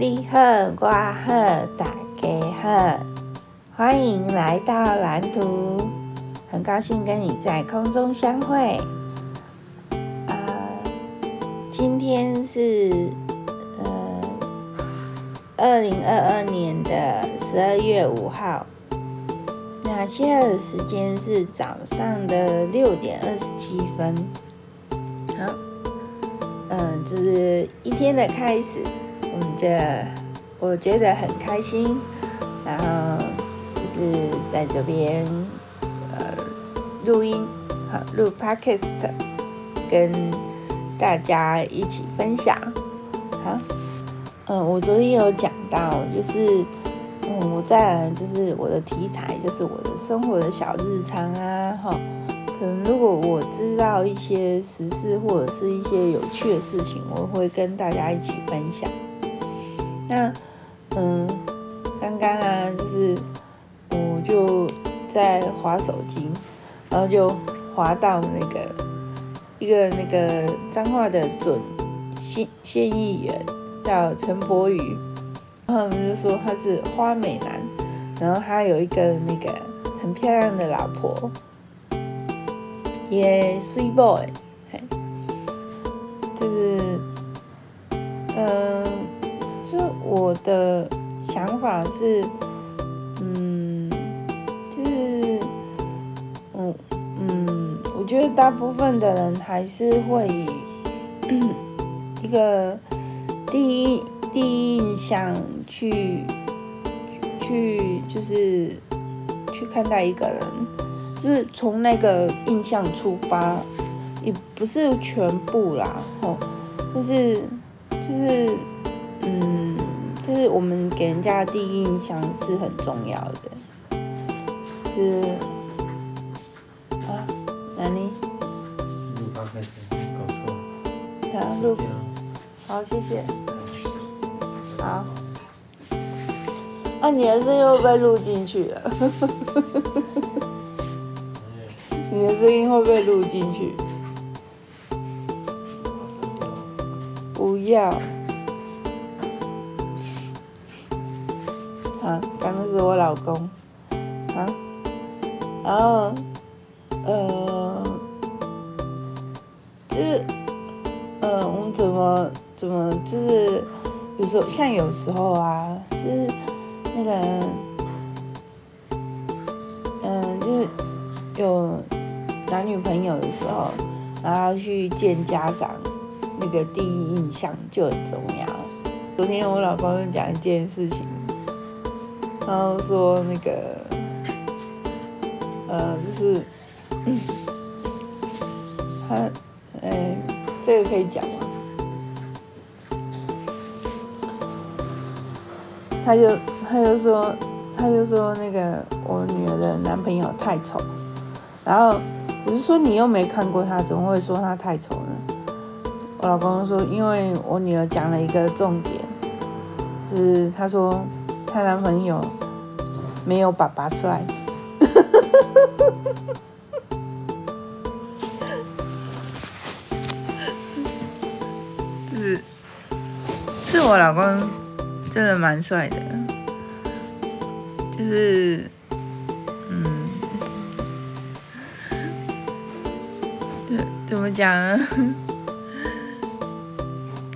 你好，我好，大家好，欢迎来到蓝图，很高兴跟你在空中相会。啊、今天是呃二零二二年的十二月五号，那现在的时间是早上的六点二十七分。好，嗯、呃，就是一天的开始。这我觉得很开心，然后就是在这边呃录音，好录 podcast，跟大家一起分享。好，嗯、我昨天有讲到，就是嗯，我在就是我的题材就是我的生活的小日常啊，哈，可能如果我知道一些时事或者是一些有趣的事情，我会跟大家一起分享。那，嗯，刚刚啊，就是我就在滑手机，然后就滑到那个一个那个彰化的准县县议员叫陈柏宇，然后他们就说他是花美男，然后他有一个那个很漂亮的老婆，也 sweet boy，就是，嗯。就是我的想法是，嗯，就是，嗯嗯，我觉得大部分的人还是会以 一个第一第一印象去去就是去看待一个人，就是从那个印象出发，也不是全部啦，哦，但是就是。嗯，就是我们给人家的第一印象是很重要的，是啊，哪里？录八开始搞错。好，录。好，谢谢。好。啊，你的声音又被录进去了。你的声音会被录进去？不要。刚刚是我老公，啊，然后，呃，就是，呃，我们怎么怎么就是有时候像有时候啊，就是那个，嗯、就是有男女朋友的时候，然后去见家长，那个第一印象就很重要。昨天我老公讲一件事情。然后说那个，呃，就是，他，哎，这个可以讲吗？他就他就说他就说那个我女儿的男朋友太丑，然后我就说你又没看过他，怎么会说他太丑呢？我老公说，因为我女儿讲了一个重点，是他说。她男朋友没有爸爸帅，是，是我老公真的蛮帅的，就是，嗯，怎怎么讲呢？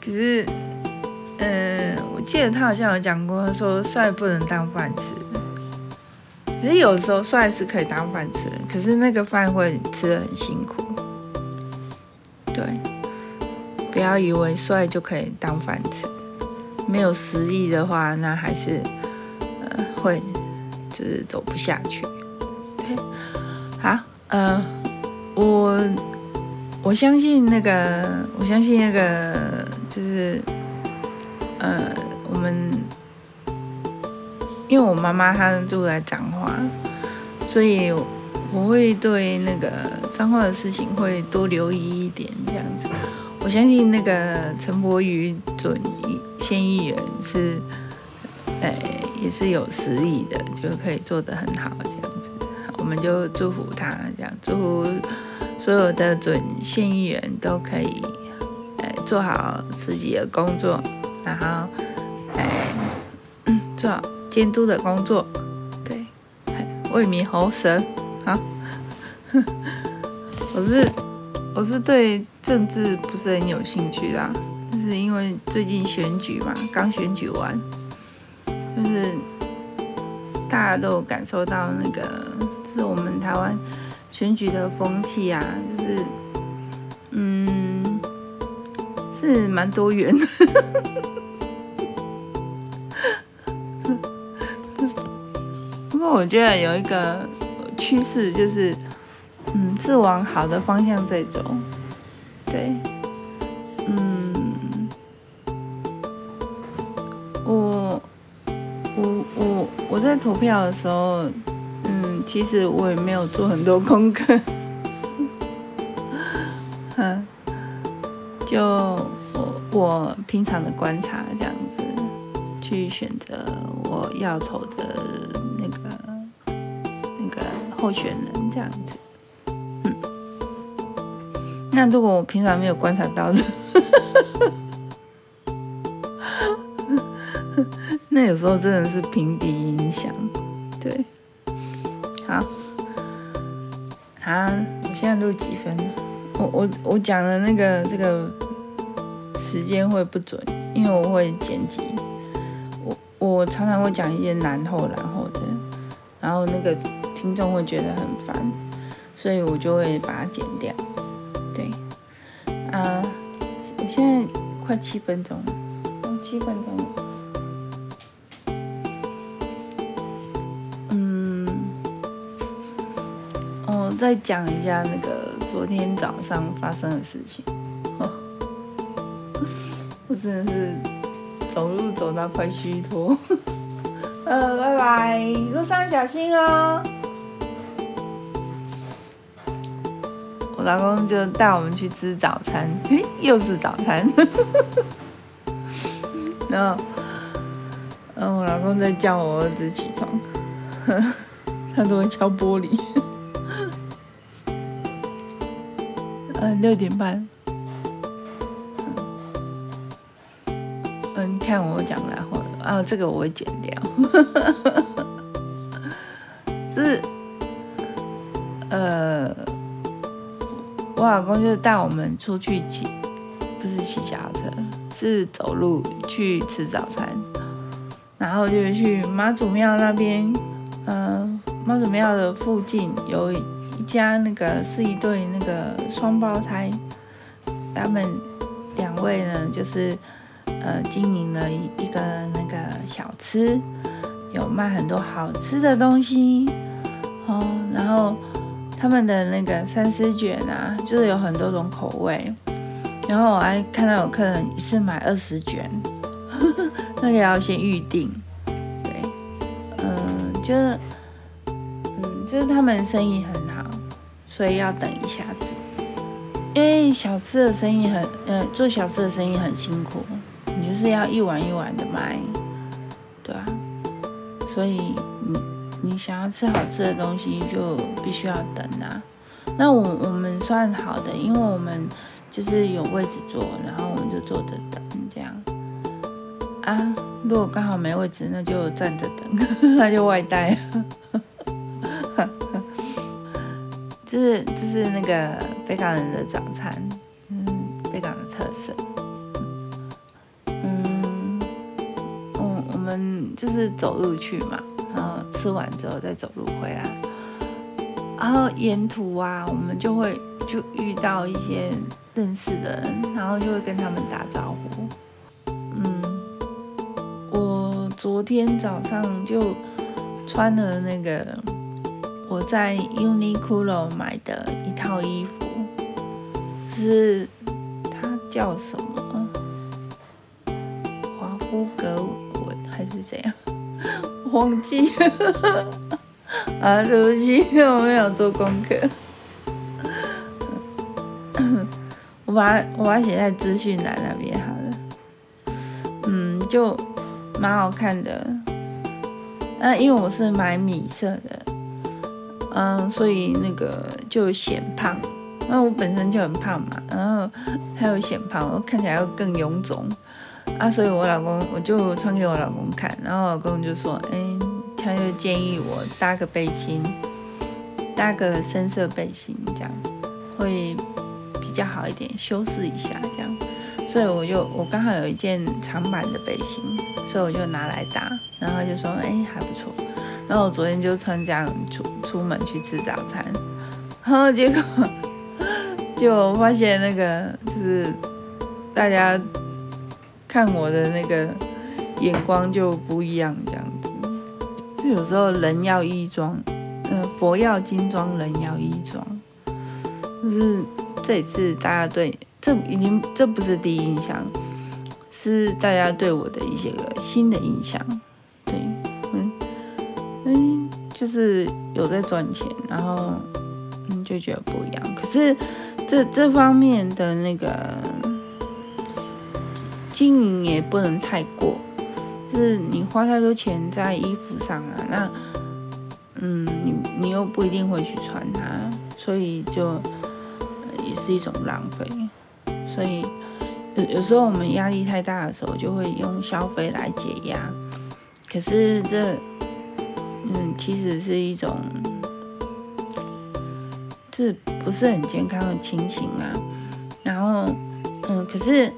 可是。记得他好像有讲过，说帅不能当饭吃，可是有时候帅是可以当饭吃，可是那个饭会吃的很辛苦。对，不要以为帅就可以当饭吃，没有实力的话，那还是呃会就是走不下去。对，好，呃，我我相信那个，我相信那个就是呃。我们因为我妈妈她住在彰化，所以我会对那个彰化的事情会多留意一点这样子。我相信那个陈柏宇准县议员是，呃，也是有实力的，就可以做得很好这样子。我们就祝福他，这样祝福所有的准县议员都可以，呃，做好自己的工作，然后。哎，做监督的工作，对，为民喉舌，好。我是我是对政治不是很有兴趣啦，就是因为最近选举嘛，刚选举完，就是大家都有感受到那个，就是我们台湾选举的风气啊，就是嗯，是蛮多元的。我觉得有一个趋势就是。嗯，是往好的方向在走，对，嗯，我我我我在投票的时候，嗯，其实我也没有做很多功课，嗯，就我我平常的观察这样，去选择我要投的那个那个候选人这样子。那如果我平常没有观察到的，那有时候真的是平底影响，对，好，好，我现在录几分？我我我讲的那个这个时间会不准，因为我会剪辑，我我常常会讲一些然后然后的，然后那个听众会觉得很烦，所以我就会把它剪掉。对啊，我现在快七分钟了，哦，七分钟了。嗯，我再讲一下那个昨天早上发生的事情。我真的是走路走到快虚脱。呃，拜拜，路上小心哦。我老公就带我们去吃早餐，嘿，又是早餐。然后，然后我老公在叫我儿子起床，他都会敲玻璃。嗯，六点半。看我讲然后啊，这个我会剪掉。是，呃。我老公就带我们出去骑，不是骑小车，是走路去吃早餐，然后就去妈祖庙那边。嗯、呃，妈祖庙的附近有一家那个是一对那个双胞胎，他们两位呢就是呃经营了一一个那个小吃，有卖很多好吃的东西。哦，然后。他们的那个三丝卷啊，就是有很多种口味，然后我还看到有客人一次买二十卷，那个要先预定，对，嗯，就是，嗯，就是他们生意很好，所以要等一下子，因为小吃的生意很，呃，做小吃的生意很辛苦，你就是要一碗一碗的卖，对啊，所以你。你想要吃好吃的东西，就必须要等啊。那我我们算好的，因为我们就是有位置坐，然后我们就坐着等这样啊。如果刚好没位置，那就站着等，那就外带。这是这是那个北港人的早餐，嗯，北港的特色。们就是走路去嘛。然后吃完之后再走路回来，然后沿途啊，我们就会就遇到一些认识的人，然后就会跟他们打招呼。嗯，我昨天早上就穿了那个我在 Uniqlo 买的一套衣服，是它叫什么？纹还是怎样？忘记 啊，对不起，我没有做功课。我把它我把它写在资讯栏那边好了。嗯，就蛮好看的。那、啊、因为我是买米色的，嗯，所以那个就显胖。那我本身就很胖嘛，然后还有显胖，我看起来又更臃肿。啊，所以我老公我就穿给我老公看，然后我老公就说，哎，他就建议我搭个背心，搭个深色背心，这样会比较好一点，修饰一下这样。所以我就我刚好有一件长版的背心，所以我就拿来搭，然后就说，哎，还不错。然后我昨天就穿这样出出门去吃早餐，然后结果 就发现那个就是大家。看我的那个眼光就不一样，这样子，就有时候人要衣装，嗯、呃，佛要金装，人要衣装，就是这也是大家对，这已经这不是第一印象，是大家对我的一些个新的印象，对，嗯嗯，就是有在赚钱，然后嗯就觉得不一样，可是这这方面的那个。经营也不能太过，就是你花太多钱在衣服上啊，那，嗯，你你又不一定会去穿它，所以就也是一种浪费。所以有有时候我们压力太大的时候，就会用消费来解压。可是这，嗯，其实是一种，这不是很健康的情形啊。然后，嗯，可是。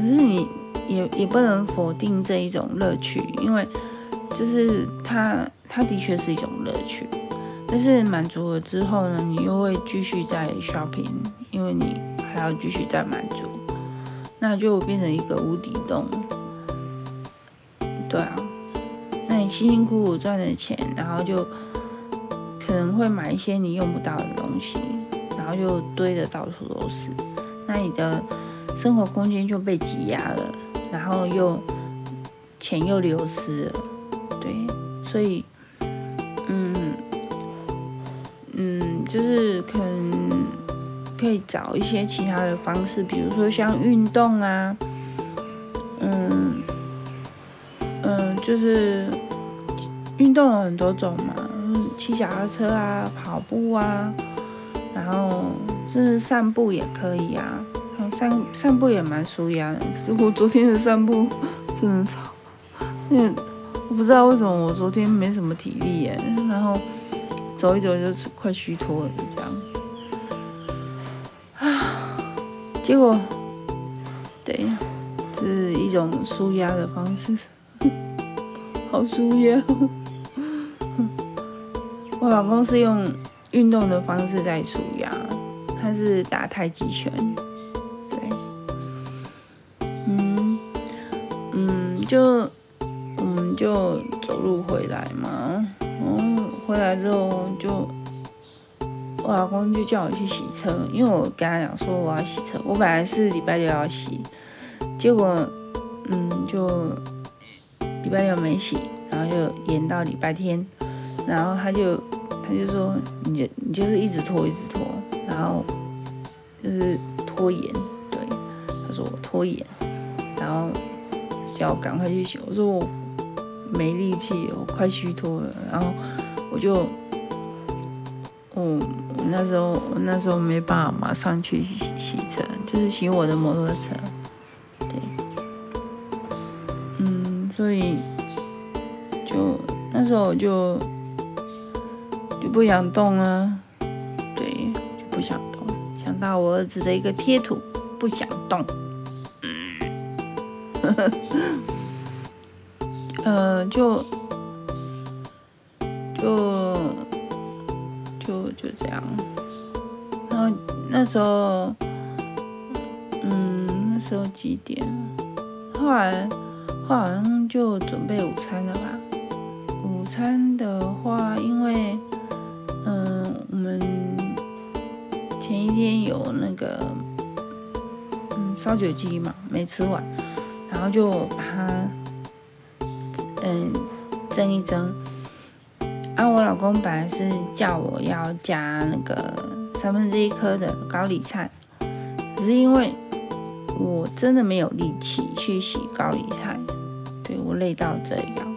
可是你也也不能否定这一种乐趣，因为就是它它的确是一种乐趣，但是满足了之后呢，你又会继续在 shopping，因为你还要继续再满足，那就变成一个无底洞。对啊，那你辛辛苦苦赚的钱，然后就可能会买一些你用不到的东西，然后就堆得到处都是，那你的。生活空间就被挤压了，然后又钱又流失了，对，所以，嗯嗯，就是可能可以找一些其他的方式，比如说像运动啊，嗯嗯，就是运动有很多种嘛，骑脚踏车啊，跑步啊，然后甚至散步也可以啊。散散步也蛮舒压的，是我昨天的散步 真的少，因为我不知道为什么我昨天没什么体力耶，然后走一走就是快虚脱了，就这样啊。结果，对，这是一种舒压的方式，好舒压。我老公是用运动的方式在舒压，他是打太极拳。就我们就走路回来嘛，然后回来之后就我老公就叫我去洗车，因为我跟他讲说我要洗车，我本来是礼拜六要洗，结果嗯就礼拜六没洗，然后就延到礼拜天，然后他就他就说你就你就是一直拖一直拖，然后就是拖延，对，他说我拖延，然后。叫我赶快去洗，我说我没力气，我快虚脱了。然后我就，我那时候我那时候没办法马上去洗洗车，就是洗我的摩托车。对，嗯，所以就那时候我就就不想动了，对，就不想动。想到我儿子的一个贴图，不想动。呃，就就就就这样。然后那时候，嗯，那时候几点？后来，后来好像就准备午餐了吧？午餐的话，因为，嗯、我们前一天有那个，嗯，烧酒鸡嘛，没吃完。然后就把它，嗯，蒸一蒸。啊，我老公本来是叫我要加那个三分之一颗的高丽菜，只是因为我真的没有力气去洗高丽菜，对，我累到这样，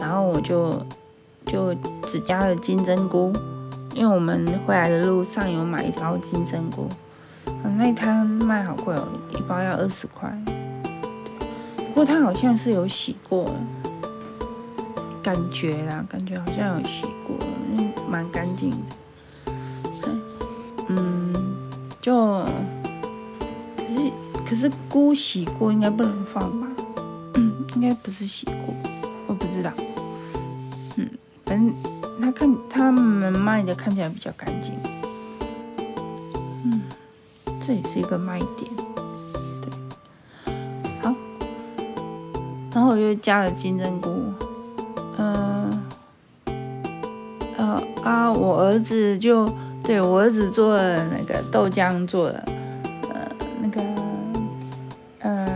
然后我就就只加了金针菇，因为我们回来的路上有买一包金针菇，嗯，那一摊卖好贵哦，一包要二十块。不过它好像是有洗过，感觉啦，感觉好像有洗过，嗯，蛮干净的。嗯，就可是可是菇洗过应该不能放吧？嗯，应该不是洗过，我不知道。嗯，反正他看他们卖的看起来比较干净。嗯，这也是一个卖点。后我又加了金针菇。嗯，呃啊，我儿子就对我儿子做了那个豆浆，做了呃那个呃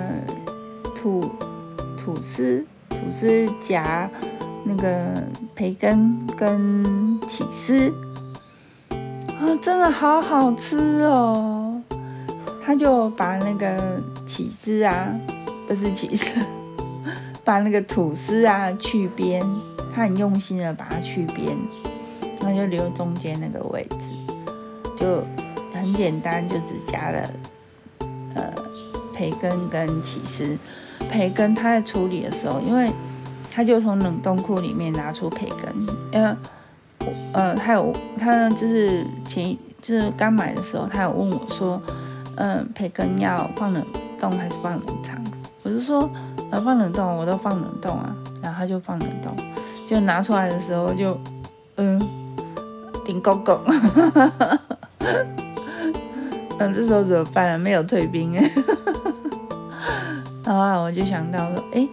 土。吐司，吐司夹那个培根跟起司，啊，真的好好吃哦！他就把那个起司啊，不是起司，把那个吐司啊去边，他很用心的把它去边，然后就留中间那个位置，就很简单，就只加了呃培根跟起司。培根，他在处理的时候，因为他就从冷冻库里面拿出培根，呃，呃，他有他就是前就是刚买的时候，他有问我说，嗯、培根要放冷冻还是放冷藏？我就说，呃，放冷冻，我都放冷冻啊，然后他就放冷冻，就拿出来的时候就，嗯，顶勾勾，嗯，这时候怎么办啊？没有退冰哎。然后我就想到说，哎，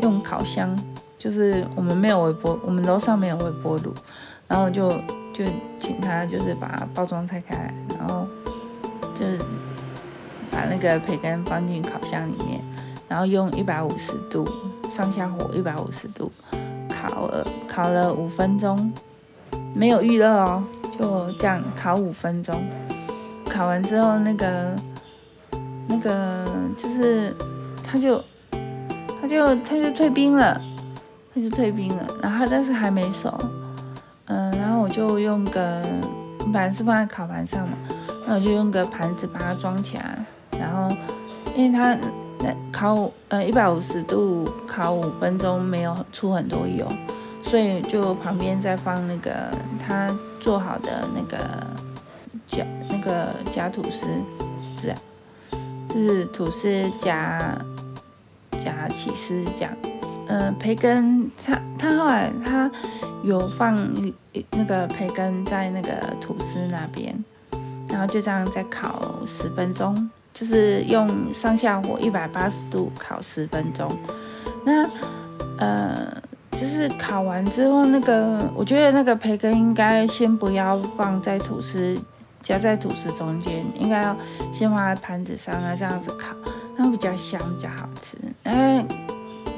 用烤箱，就是我们没有微波，我们楼上没有微波炉，然后就就请他就是把包装拆开来，然后就是把那个培根放进烤箱里面，然后用一百五十度上下火一百五十度烤了烤了五分钟，没有预热哦，就这样烤五分钟，烤完之后那个那个就是。他就，他就，他就退冰了，他就退冰了，然后但是还没熟，嗯，然后我就用个，本来是放在烤盘上嘛，那我就用个盘子把它装起来，然后因为它那烤，呃，一百五十度烤五分钟没有出很多油，所以就旁边再放那个他做好的那个夹那个夹吐司，是啊，就是吐司夹。夹起司这样，嗯，培根，他他后来他有放那个培根在那个吐司那边，然后就这样再烤十分钟，就是用上下火一百八十度烤十分钟。那呃，就是烤完之后，那个我觉得那个培根应该先不要放在吐司夹在吐司中间，应该要先放在盘子上啊，这样子烤。它比较香，比较好吃。嗯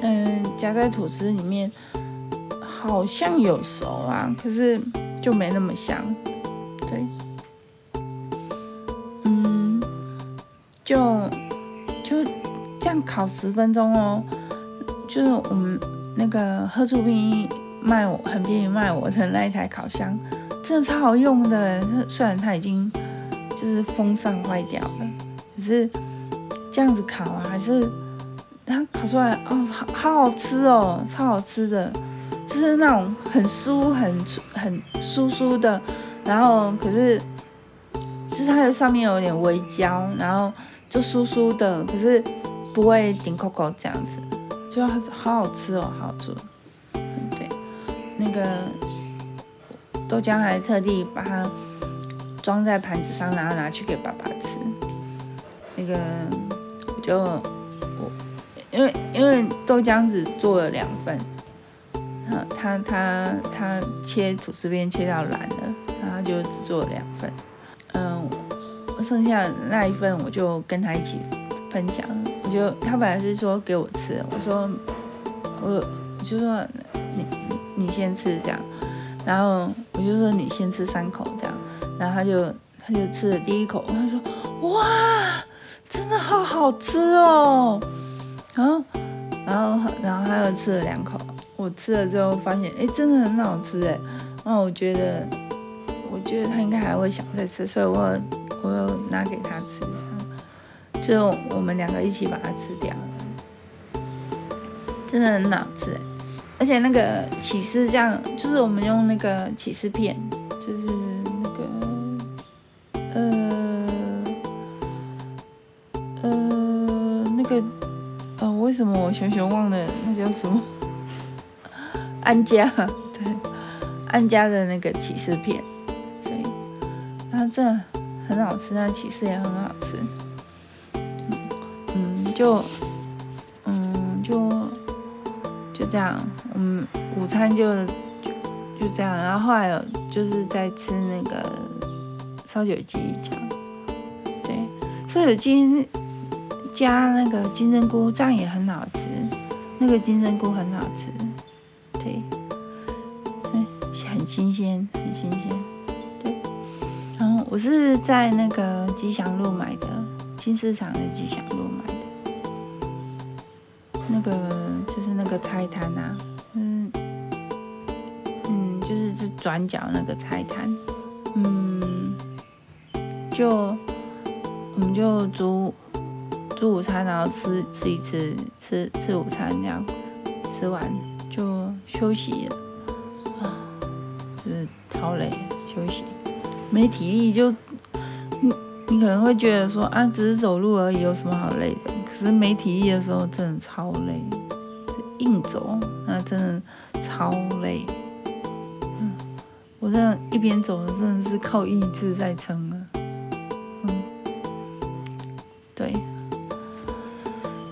嗯，夹在吐司里面好像有熟啊，可是就没那么香。对，就就这样烤十分钟哦。就是我们那个喝出兵卖我很便宜卖我的那一台烤箱，真的超好用的。虽然它已经就是风扇坏掉了，可是。这样子烤啊，还是它烤出来哦，好好吃哦，超好吃的，就是那种很酥、很很酥酥的，然后可是就是它的上面有点微焦，然后就酥酥的，可是不会顶扣扣这样子，就好好吃哦，好好吃。对，那个豆浆还特地把它装在盘子上，然后拿去给爸爸吃，那个。就我，因为因为豆浆只做了两份，他他他切吐司边切到烂了，然后就只做了两份，剩下那一份我就跟他一起分享，我就他本来是说给我吃，我说我我就说你你你先吃这样，然后我就说你先吃三口这样，然后他就他就吃了第一口，他说哇。真的好好吃哦，然后，然后，然后他又吃了两口，我吃了之后发现，哎，真的很好吃哎，那我觉得，我觉得他应该还会想再吃，所以我，我又拿给他吃，这样，就我们两个一起把它吃掉，真的很好吃，而且那个起司酱，就是我们用那个起司片，就是那个，呃，呃，那个，呃，为什么我熊熊忘了那叫什么？安佳，对，安佳的那个起司片，所以，然后这很好吃，那起司也很好吃，嗯，就，嗯，就，就这样，嗯，午餐就就这样，然后后来有就是在吃那个烧酒鸡这样，对，烧酒鸡加那个金针菇，这样也很好吃，那个金针菇很好吃。对，嗯很新鲜，很新鲜。我是在那个吉祥路买的，新市场的吉祥路买的。那个就是那个菜摊啊，嗯嗯，就是这转角那个菜摊，嗯，就我们就煮煮午餐，然后吃吃一吃，吃吃午餐这样，吃完就。休息了啊，是超累，休息没体力就你你可能会觉得说啊，只是走路而已，有什么好累的？可是没体力的时候真的超累，硬走那真的超累。嗯，我这样一边走真的是靠意志在撑啊。嗯，对，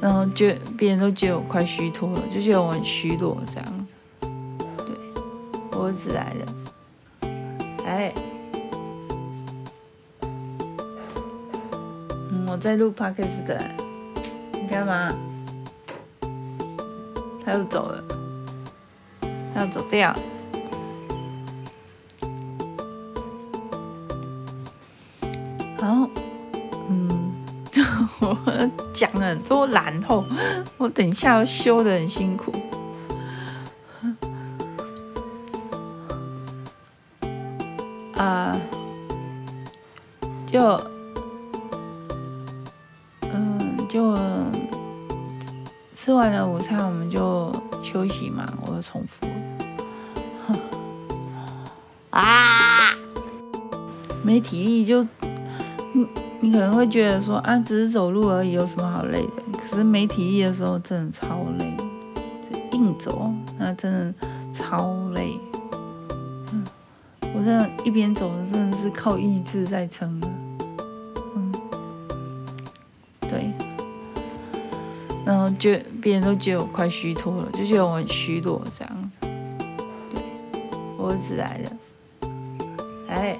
然后觉别人都觉得我快虚脱了，就觉得我很虚弱这样。我儿子来了，哎，在录 podcast 的，你干嘛？他又走了，他要走掉。然后，嗯，我讲了很多，然后我等一下要修得很辛苦。啊、就，吃完了午餐，我们就休息嘛。我又重复，啊，没体力就，你你可能会觉得说啊，只是走路而已，有什么好累的？可是没体力的时候，真的超累，硬走那真的超累。嗯我这样一边走的真的是靠意志在撑就别人都觉得我快虚脱了，就觉得我很虚弱这样子。对，我儿子来了，哎，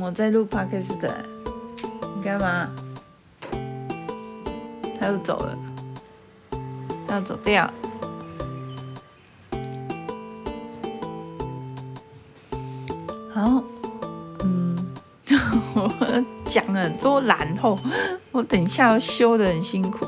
我在录 podcast 的，你干嘛？他又走了，他要走掉。了很多，然后我等一下要修的很辛苦。